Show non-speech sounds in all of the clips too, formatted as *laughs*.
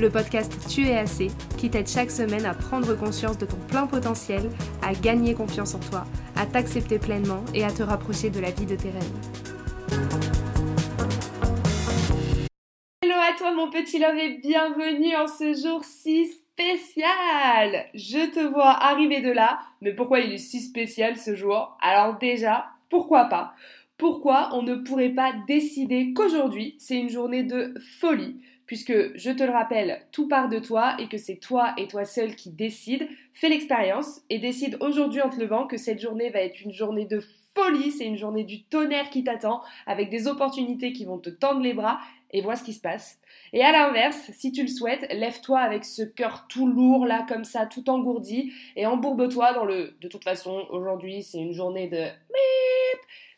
le podcast Tu es assez, qui t'aide chaque semaine à prendre conscience de ton plein potentiel, à gagner confiance en toi, à t'accepter pleinement et à te rapprocher de la vie de tes rêves. Hello à toi mon petit love et bienvenue en ce jour si spécial. Je te vois arriver de là, mais pourquoi il est si spécial ce jour? Alors déjà, pourquoi pas? Pourquoi on ne pourrait pas décider qu'aujourd'hui, c'est une journée de folie? Puisque je te le rappelle, tout part de toi et que c'est toi et toi seul qui décide. Fais l'expérience et décide aujourd'hui en te levant que cette journée va être une journée de folie, c'est une journée du tonnerre qui t'attend, avec des opportunités qui vont te tendre les bras et vois ce qui se passe. Et à l'inverse, si tu le souhaites, lève-toi avec ce cœur tout lourd là, comme ça, tout engourdi, et embourbe-toi dans le. De toute façon, aujourd'hui, c'est une journée de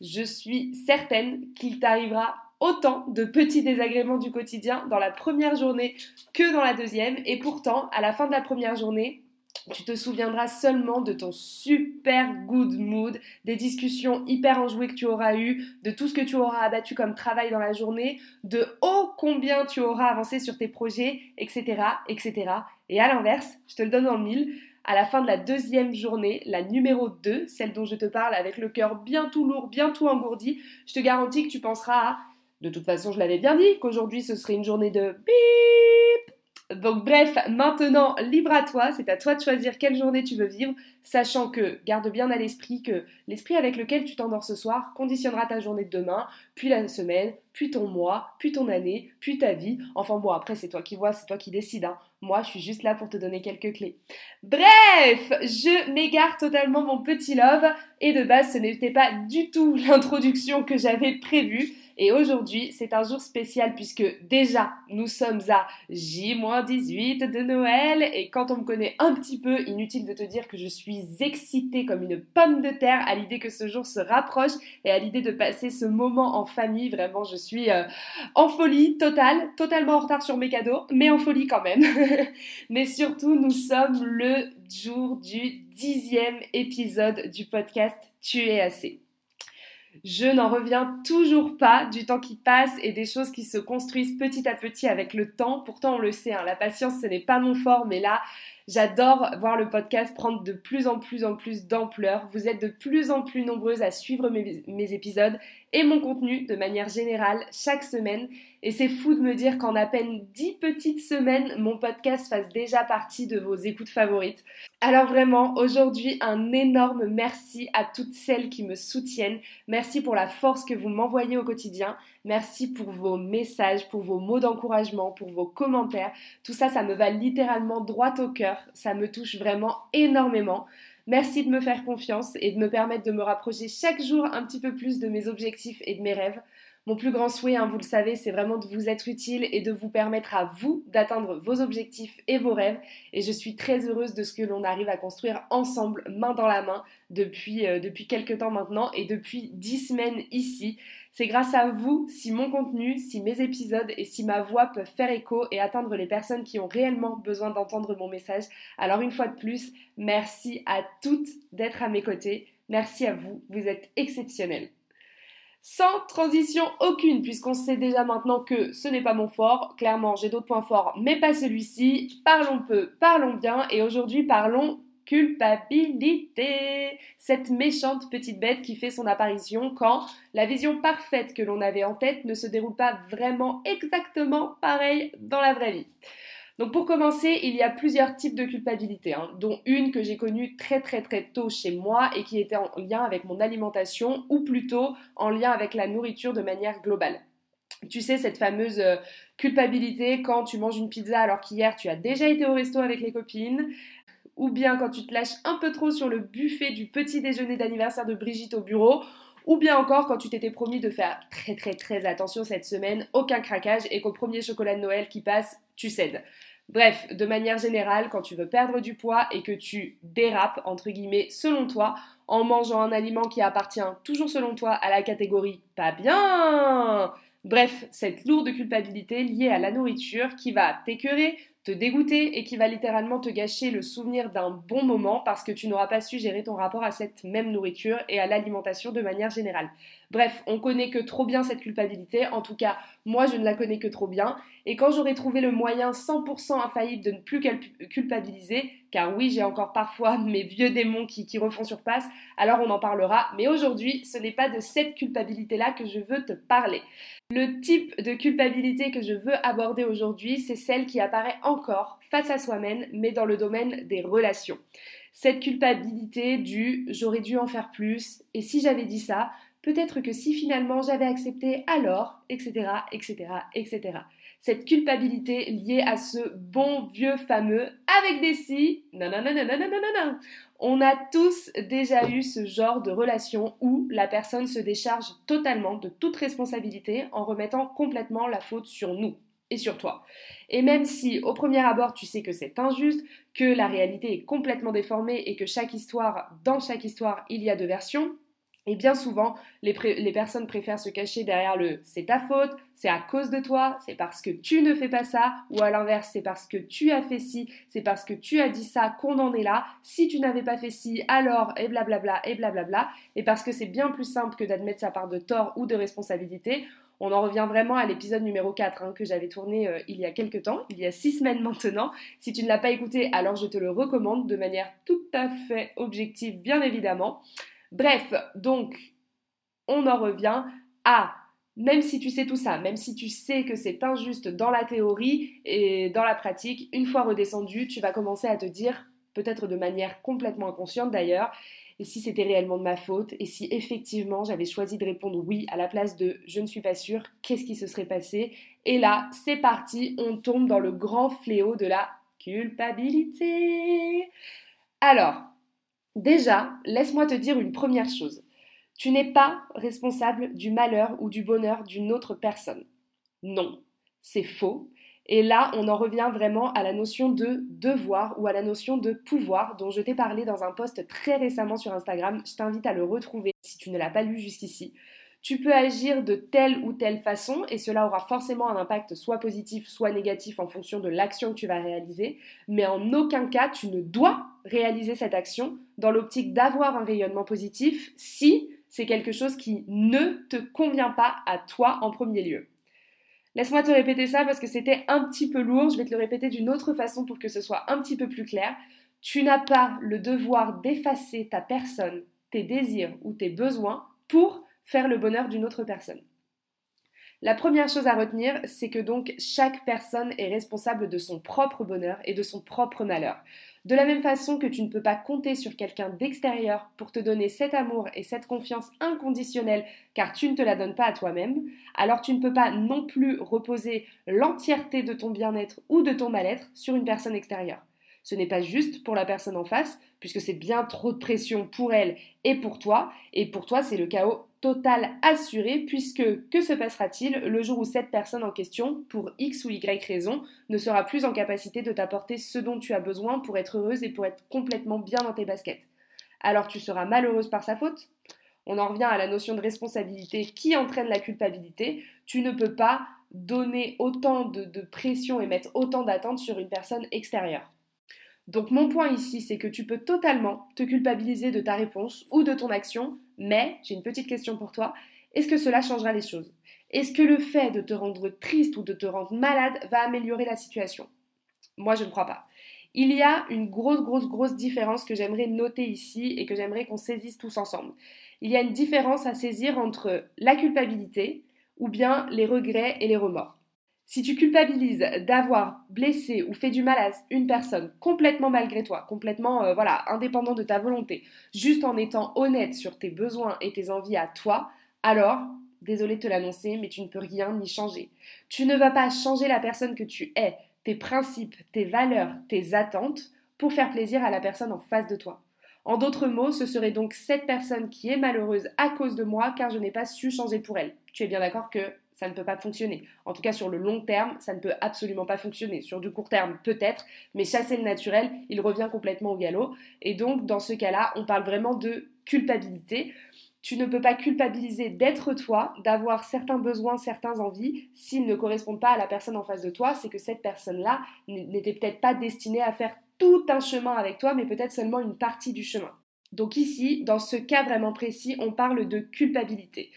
je suis certaine qu'il t'arrivera autant de petits désagréments du quotidien dans la première journée que dans la deuxième. Et pourtant, à la fin de la première journée, tu te souviendras seulement de ton super good mood, des discussions hyper enjouées que tu auras eues, de tout ce que tu auras abattu comme travail dans la journée, de ô combien tu auras avancé sur tes projets, etc., etc. Et à l'inverse, je te le donne en mille, à la fin de la deuxième journée, la numéro 2, celle dont je te parle avec le cœur bien tout lourd, bien tout engourdi, je te garantis que tu penseras à de toute façon, je l'avais bien dit qu'aujourd'hui ce serait une journée de bip. Donc bref, maintenant, libre à toi, c'est à toi de choisir quelle journée tu veux vivre, sachant que, garde bien à l'esprit que l'esprit avec lequel tu t'endors ce soir conditionnera ta journée de demain, puis la semaine, puis ton mois, puis ton année, puis ta vie. Enfin bon, après c'est toi qui vois, c'est toi qui décides. Hein. Moi, je suis juste là pour te donner quelques clés. Bref, je m'égare totalement mon petit love, et de base ce n'était pas du tout *laughs* l'introduction que j'avais prévue. Et aujourd'hui, c'est un jour spécial puisque déjà, nous sommes à J-18 de Noël et quand on me connaît un petit peu, inutile de te dire que je suis excitée comme une pomme de terre à l'idée que ce jour se rapproche et à l'idée de passer ce moment en famille. Vraiment, je suis euh, en folie totale, totalement en retard sur mes cadeaux, mais en folie quand même. *laughs* mais surtout, nous sommes le jour du dixième épisode du podcast Tu es assez. Je n'en reviens toujours pas du temps qui passe et des choses qui se construisent petit à petit avec le temps. Pourtant, on le sait, hein, la patience, ce n'est pas mon fort, mais là, J'adore voir le podcast prendre de plus en plus en plus d'ampleur. Vous êtes de plus en plus nombreuses à suivre mes, épisodes et mon contenu de manière générale chaque semaine. Et c'est fou de me dire qu'en à peine 10 petites semaines, mon podcast fasse déjà partie de vos écoutes favorites. Alors vraiment, aujourd'hui, un énorme merci à toutes celles qui me soutiennent. Merci pour la force que vous m'envoyez au quotidien. Merci pour vos messages, pour vos mots d'encouragement, pour vos commentaires. Tout ça, ça me va littéralement droit au cœur. Ça me touche vraiment énormément. Merci de me faire confiance et de me permettre de me rapprocher chaque jour un petit peu plus de mes objectifs et de mes rêves. Mon plus grand souhait, hein, vous le savez, c'est vraiment de vous être utile et de vous permettre à vous d'atteindre vos objectifs et vos rêves. Et je suis très heureuse de ce que l'on arrive à construire ensemble, main dans la main, depuis, euh, depuis quelques temps maintenant et depuis dix semaines ici. C'est grâce à vous si mon contenu, si mes épisodes et si ma voix peuvent faire écho et atteindre les personnes qui ont réellement besoin d'entendre mon message. Alors une fois de plus, merci à toutes d'être à mes côtés. Merci à vous, vous êtes exceptionnels. Sans transition aucune, puisqu'on sait déjà maintenant que ce n'est pas mon fort. Clairement, j'ai d'autres points forts, mais pas celui-ci. Parlons peu, parlons bien, et aujourd'hui parlons culpabilité. Cette méchante petite bête qui fait son apparition quand la vision parfaite que l'on avait en tête ne se déroule pas vraiment exactement pareil dans la vraie vie. Donc pour commencer, il y a plusieurs types de culpabilité, hein, dont une que j'ai connue très très très tôt chez moi et qui était en lien avec mon alimentation ou plutôt en lien avec la nourriture de manière globale. Tu sais, cette fameuse euh, culpabilité quand tu manges une pizza alors qu'hier tu as déjà été au resto avec les copines, ou bien quand tu te lâches un peu trop sur le buffet du petit déjeuner d'anniversaire de Brigitte au bureau, ou bien encore quand tu t'étais promis de faire très très très attention cette semaine, aucun craquage et qu'au premier chocolat de Noël qui passe, tu cèdes. Bref, de manière générale, quand tu veux perdre du poids et que tu dérapes, entre guillemets, selon toi, en mangeant un aliment qui appartient toujours selon toi à la catégorie pas bien, Bref, cette lourde culpabilité liée à la nourriture qui va t'écœurer, te dégoûter et qui va littéralement te gâcher le souvenir d'un bon moment parce que tu n'auras pas su gérer ton rapport à cette même nourriture et à l'alimentation de manière générale. Bref, on connaît que trop bien cette culpabilité, en tout cas moi je ne la connais que trop bien, et quand j'aurai trouvé le moyen 100% infaillible de ne plus culpabiliser, car oui j'ai encore parfois *laughs* mes vieux démons qui, qui refont surface, alors on en parlera, mais aujourd'hui ce n'est pas de cette culpabilité-là que je veux te parler. Le type de culpabilité que je veux aborder aujourd'hui, c'est celle qui apparaît encore face à soi-même, mais dans le domaine des relations. Cette culpabilité du j'aurais dû en faire plus, et si j'avais dit ça, Peut-être que si finalement j'avais accepté alors, etc., etc., etc. Cette culpabilité liée à ce bon vieux fameux avec des si, non. On a tous déjà eu ce genre de relation où la personne se décharge totalement de toute responsabilité en remettant complètement la faute sur nous et sur toi. Et même si au premier abord tu sais que c'est injuste, que la réalité est complètement déformée et que chaque histoire, dans chaque histoire, il y a deux versions, et bien souvent, les, personnes préfèrent se cacher derrière le c'est ta faute, c'est à cause de toi, c'est parce que tu ne fais pas ça, ou à l'inverse, c'est parce que tu as fait ci, c'est parce que tu as dit ça qu'on en est là, si tu n'avais pas fait ci, alors, et blablabla, et blablabla, et parce que c'est bien plus simple que d'admettre sa part de tort ou de responsabilité. On en revient vraiment à l'épisode numéro 4 hein, que j'avais tourné euh, il y a quelques temps, il y a 6 semaines maintenant. Si tu ne l'as pas écouté, alors je te le recommande de manière tout à fait objective, bien évidemment. Bref, donc, on en revient à même si tu sais tout ça, même si tu sais que c'est injuste dans la théorie et dans la pratique, une fois redescendu, tu vas commencer à te dire, peut-être de manière complètement inconsciente d'ailleurs, et si c'était réellement de ma faute, et si effectivement j'avais choisi de répondre oui à la place de je ne suis pas sûre, qu'est-ce qui se serait passé? Et là, c'est parti, on tombe dans le grand fléau de la culpabilité. Alors, Déjà, laisse-moi te dire une première chose. Tu n'es pas responsable du malheur ou du bonheur d'une autre personne. Non, c'est faux. Et là, on en revient vraiment à la notion de devoir ou à la notion de pouvoir dont je t'ai parlé dans un post très récemment sur Instagram. Je t'invite à le retrouver si tu ne l'as pas lu jusqu'ici. Tu peux agir de telle ou telle façon et cela aura forcément un impact soit positif, soit négatif en fonction de l'action que tu vas réaliser, mais en aucun cas tu ne dois réaliser cette action dans l'optique d'avoir un rayonnement positif si c'est quelque chose qui ne te convient pas à toi en premier lieu. Laisse-moi te répéter ça parce que c'était un petit peu lourd, je vais te le répéter d'une autre façon pour que ce soit un petit peu plus clair. Tu n'as pas le devoir d'effacer ta personne, tes désirs ou tes besoins pour faire le bonheur d'une autre personne. La première chose à retenir, c'est que donc chaque personne est responsable de son propre bonheur et de son propre malheur. De la même façon que tu ne peux pas compter sur quelqu'un d'extérieur pour te donner cet amour et cette confiance inconditionnelle car tu ne te la donnes pas à toi-même, alors tu ne peux pas non plus reposer l'entièreté de ton bien-être ou de ton mal-être sur une personne extérieure. Ce n'est pas juste pour la personne en face, puisque c'est bien trop de pression pour elle et pour toi, et pour toi c'est le chaos total assuré, puisque que se passera-t-il le jour où cette personne en question, pour X ou Y raison, ne sera plus en capacité de t'apporter ce dont tu as besoin pour être heureuse et pour être complètement bien dans tes baskets? Alors tu seras malheureuse par sa faute? On en revient à la notion de responsabilité qui entraîne la culpabilité. Tu ne peux pas donner autant de, de pression et mettre autant d'attentes sur une personne extérieure. Donc mon point ici, c'est que tu peux totalement te culpabiliser de ta réponse ou de ton action, mais j'ai une petite question pour toi. Est-ce que cela changera les choses? Est-ce que le fait de te rendre triste ou de te rendre malade va améliorer la situation? Moi, je ne crois pas. Il y a une grosse, grosse, grosse différence que j'aimerais noter ici et que j'aimerais qu'on saisisse tous ensemble. Il y a une différence à saisir entre la culpabilité ou bien les regrets et les remords. Si tu culpabilises d'avoir blessé ou fait du mal à une personne complètement malgré toi, complètement euh, voilà, indépendant de ta volonté, juste en étant honnête sur tes besoins et tes envies à toi, alors, désolé de te l'annoncer, mais tu ne peux rien ni changer. Tu ne vas pas changer la personne que tu es, tes principes, tes valeurs, tes attentes pour faire plaisir à la personne en face de toi. En d'autres mots, ce serait donc cette personne qui est malheureuse à cause de moi car je n'ai pas su changer pour elle. Tu es bien d'accord que ça ne peut pas fonctionner. En tout cas, sur le long terme, ça ne peut absolument pas fonctionner. Sur du court terme, peut-être, mais chasser le naturel, il revient complètement au galop. Et donc, dans ce cas-là, on parle vraiment de culpabilité. Tu ne peux pas culpabiliser d'être toi, d'avoir certains besoins, certains envies, s'ils ne correspondent pas à la personne en face de toi. C'est que cette personne-là n'était peut-être pas destinée à faire tout un chemin avec toi, mais peut-être seulement une partie du chemin. Donc ici, dans ce cas vraiment précis, on parle de culpabilité.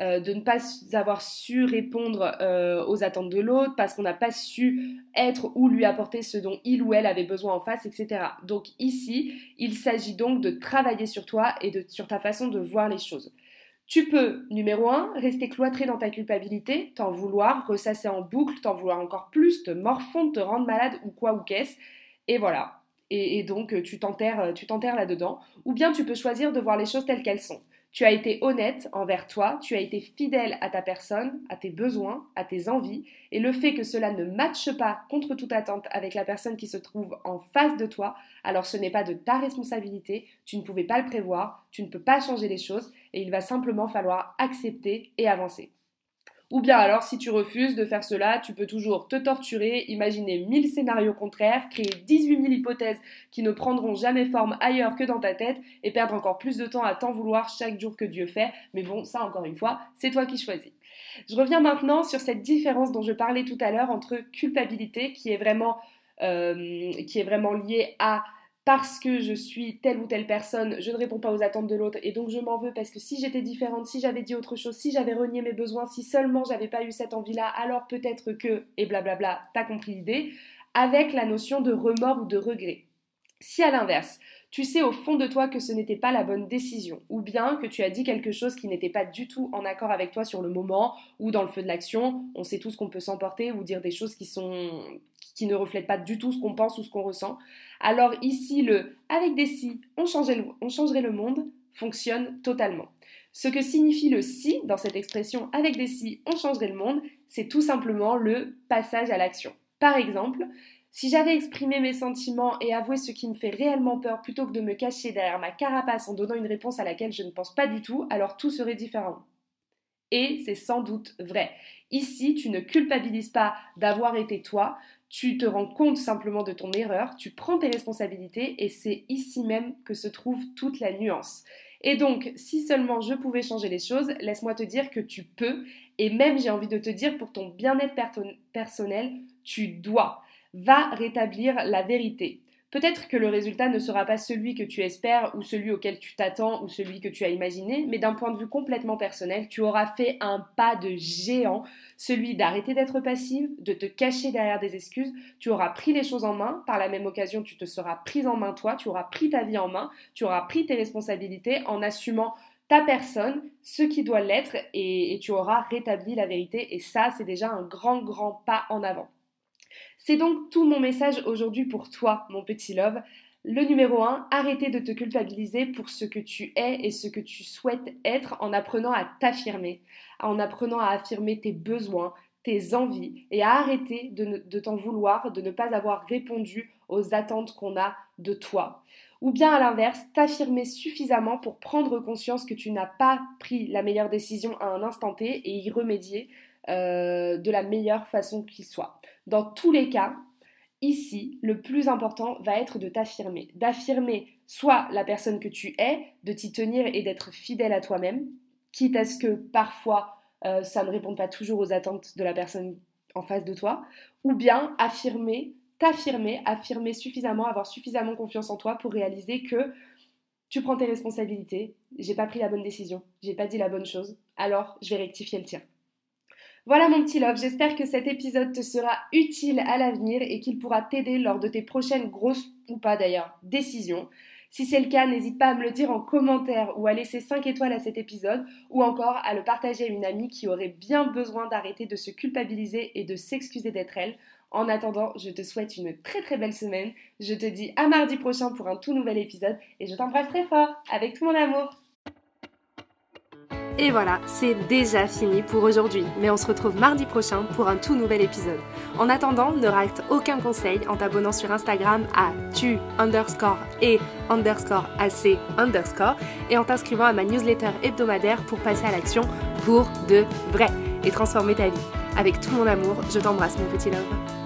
Euh, de ne pas avoir su répondre euh, aux attentes de l'autre, parce qu'on n'a pas su être ou lui apporter ce dont il ou elle avait besoin en face, etc. Donc ici, il s'agit donc de travailler sur toi et sur ta façon de voir les choses. Tu peux, numéro 1, rester cloîtré dans ta culpabilité, t'en vouloir, ressasser en boucle, t'en vouloir encore plus, te morfondre, te rendre malade ou quoi ou qu'est-ce, et voilà. Et, et donc tu t'enterres, tu t'enterres là-dedans. Ou bien tu peux choisir de voir les choses telles qu'elles sont. Tu as été honnête envers toi, tu as été fidèle à ta personne, à tes besoins, à tes envies, et le fait que cela ne matche pas contre toute attente avec la personne qui se trouve en face de toi, alors ce n'est pas de ta responsabilité, tu ne pouvais pas le prévoir, tu ne peux pas changer les choses, et il va simplement falloir accepter et avancer. Ou bien alors, si tu refuses de faire cela, tu peux toujours te torturer, imaginer mille scénarios contraires, créer 18 000 hypothèses qui ne prendront jamais forme ailleurs que dans ta tête et perdre encore plus de temps à t'en vouloir chaque jour que Dieu fait. Mais bon, ça encore une fois, c'est toi qui choisis. Je reviens maintenant sur cette différence dont je parlais tout à l'heure entre culpabilité qui est vraiment, euh, qui est vraiment liée à parce que je suis telle ou telle personne, je ne réponds pas aux attentes de l'autre et donc je m'en veux parce que si j'étais différente, si j'avais dit autre chose, si j'avais renié mes besoins, si seulement j'avais pas eu cette envie-là, alors peut-être que, et blablabla, t'as compris l'idée, avec la notion de remords ou de regret. Si à l'inverse, tu sais au fond de toi que ce n'était pas la bonne décision, ou bien que tu as dit quelque chose qui n'était pas du tout en accord avec toi sur le moment ou dans le feu de l'action, on sait tous qu'on peut s'emporter ou dire des choses qui sont qui ne reflètent pas du tout ce qu'on pense ou ce qu'on ressent. Alors ici le avec des si, on, on changerait le monde fonctionne totalement. Ce que signifie le si dans cette expression avec des si, on changerait le monde, c'est tout simplement le passage à l'action. Par exemple, si j'avais exprimé mes sentiments et avoué ce qui me fait réellement peur plutôt que de me cacher derrière ma carapace en donnant une réponse à laquelle je ne pense pas du tout, alors tout serait différent. Et c'est sans doute vrai. Ici, tu ne culpabilises pas d'avoir été toi, tu te rends compte simplement de ton erreur, tu prends tes responsabilités et c'est ici même que se trouve toute la nuance. Et donc, si seulement je pouvais changer les choses, laisse-moi te dire que tu peux, et même j'ai envie de te dire pour ton bien-être personnel, tu dois va rétablir la vérité. Peut-être que le résultat ne sera pas celui que tu espères ou celui auquel tu t'attends ou celui que tu as imaginé, mais d'un point de vue complètement personnel, tu auras fait un pas de géant, celui d'arrêter d'être passive, de te cacher derrière des excuses, tu auras pris les choses en main, par la même occasion tu te seras prise en main toi, tu auras pris ta vie en main, tu auras pris tes responsabilités en assumant ta personne, ce qui doit l'être, et, et tu auras rétabli la vérité, et ça c'est déjà un grand grand pas en avant. C'est donc tout mon message aujourd'hui pour toi, mon petit love. Le numéro 1, arrêtez de te culpabiliser pour ce que tu es et ce que tu souhaites être en apprenant à t'affirmer, en apprenant à affirmer tes besoins, tes envies et à arrêter de, de t'en vouloir, de ne pas avoir répondu aux attentes qu'on a de toi. Ou bien à l'inverse, t'affirmer suffisamment pour prendre conscience que tu n'as pas pris la meilleure décision à un instant T et y remédier euh, de la meilleure façon qui soit. Dans tous les cas, ici, le plus important va être de t'affirmer. D'affirmer soit la personne que tu es, de t'y tenir et d'être fidèle à toi-même, quitte à ce que parfois euh, ça ne réponde pas toujours aux attentes de la personne en face de toi, ou bien affirmer, t'affirmer, affirmer suffisamment, avoir suffisamment confiance en toi pour réaliser que tu prends tes responsabilités, j'ai pas pris la bonne décision, j'ai pas dit la bonne chose, alors je vais rectifier le tir. Voilà mon petit love, j'espère que cet épisode te sera utile à l'avenir et qu'il pourra t'aider lors de tes prochaines grosses ou pas d'ailleurs décisions. Si c'est le cas, n'hésite pas à me le dire en commentaire ou à laisser 5 étoiles à cet épisode ou encore à le partager à une amie qui aurait bien besoin d'arrêter de se culpabiliser et de s'excuser d'être elle. En attendant, je te souhaite une très très belle semaine. Je te dis à mardi prochain pour un tout nouvel épisode et je t'embrasse très fort avec tout mon amour. Et voilà, c'est déjà fini pour aujourd'hui, mais on se retrouve mardi prochain pour un tout nouvel épisode. En attendant, ne rate aucun conseil en t'abonnant sur Instagram à tu underscore et underscore ac underscore et en t'inscrivant à ma newsletter hebdomadaire pour passer à l'action pour de vrai et transformer ta vie. Avec tout mon amour, je t'embrasse mon petit love.